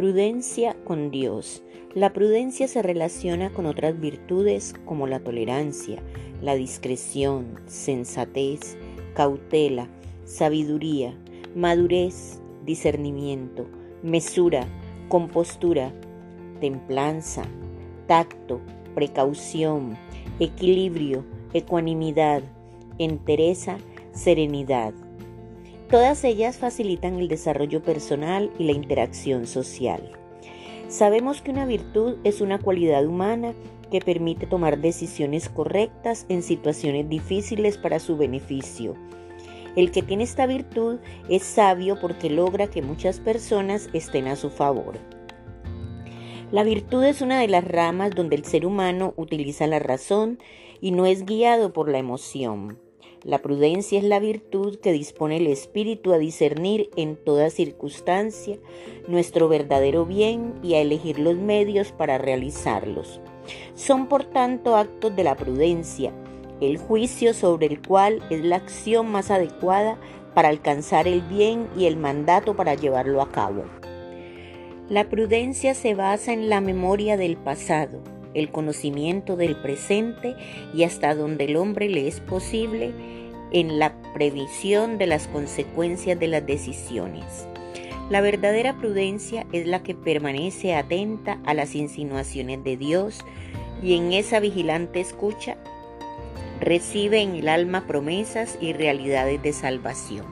Prudencia con Dios. La prudencia se relaciona con otras virtudes como la tolerancia, la discreción, sensatez, cautela, sabiduría, madurez, discernimiento, mesura, compostura, templanza, tacto, precaución, equilibrio, ecuanimidad, entereza, serenidad. Todas ellas facilitan el desarrollo personal y la interacción social. Sabemos que una virtud es una cualidad humana que permite tomar decisiones correctas en situaciones difíciles para su beneficio. El que tiene esta virtud es sabio porque logra que muchas personas estén a su favor. La virtud es una de las ramas donde el ser humano utiliza la razón y no es guiado por la emoción. La prudencia es la virtud que dispone el espíritu a discernir en toda circunstancia nuestro verdadero bien y a elegir los medios para realizarlos. Son por tanto actos de la prudencia, el juicio sobre el cual es la acción más adecuada para alcanzar el bien y el mandato para llevarlo a cabo. La prudencia se basa en la memoria del pasado, el conocimiento del presente y hasta donde el hombre le es posible en la previsión de las consecuencias de las decisiones. La verdadera prudencia es la que permanece atenta a las insinuaciones de Dios y en esa vigilante escucha recibe en el alma promesas y realidades de salvación.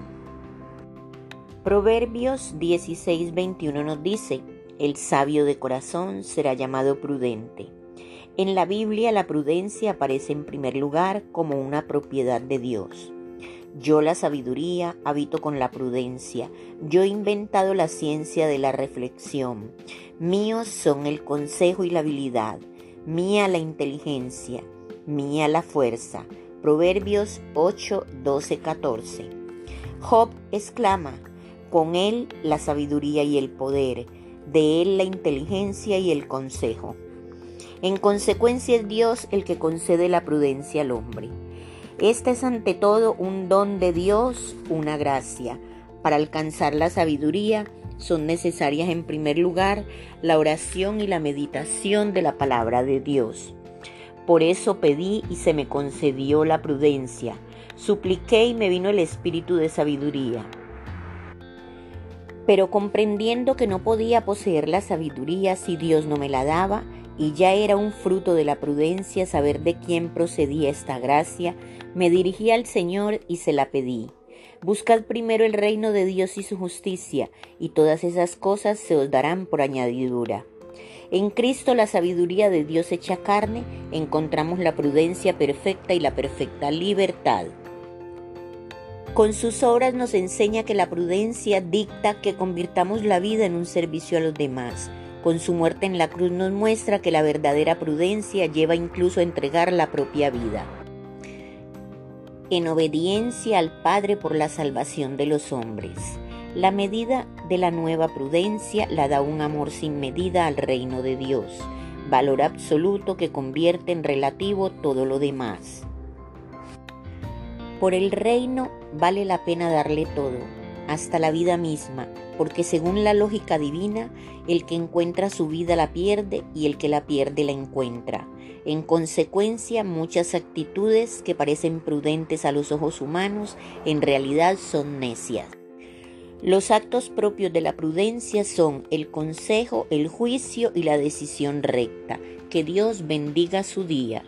Proverbios 16:21 nos dice, el sabio de corazón será llamado prudente. En la Biblia la prudencia aparece en primer lugar como una propiedad de Dios. Yo la sabiduría habito con la prudencia. Yo he inventado la ciencia de la reflexión. Míos son el consejo y la habilidad. Mía la inteligencia. Mía la fuerza. Proverbios 8, 12, 14. Job exclama, con él la sabiduría y el poder, de él la inteligencia y el consejo. En consecuencia es Dios el que concede la prudencia al hombre. Este es ante todo un don de Dios, una gracia. Para alcanzar la sabiduría son necesarias en primer lugar la oración y la meditación de la palabra de Dios. Por eso pedí y se me concedió la prudencia. Supliqué y me vino el espíritu de sabiduría. Pero comprendiendo que no podía poseer la sabiduría si Dios no me la daba, y ya era un fruto de la prudencia saber de quién procedía esta gracia, me dirigí al Señor y se la pedí. Buscad primero el reino de Dios y su justicia, y todas esas cosas se os darán por añadidura. En Cristo la sabiduría de Dios hecha carne, encontramos la prudencia perfecta y la perfecta libertad. Con sus obras nos enseña que la prudencia dicta que convirtamos la vida en un servicio a los demás, con su muerte en la cruz nos muestra que la verdadera prudencia lleva incluso a entregar la propia vida. En obediencia al Padre por la salvación de los hombres. La medida de la nueva prudencia la da un amor sin medida al reino de Dios, valor absoluto que convierte en relativo todo lo demás. Por el reino vale la pena darle todo, hasta la vida misma, porque según la lógica divina, el que encuentra su vida la pierde y el que la pierde la encuentra. En consecuencia, muchas actitudes que parecen prudentes a los ojos humanos, en realidad son necias. Los actos propios de la prudencia son el consejo, el juicio y la decisión recta. Que Dios bendiga su día.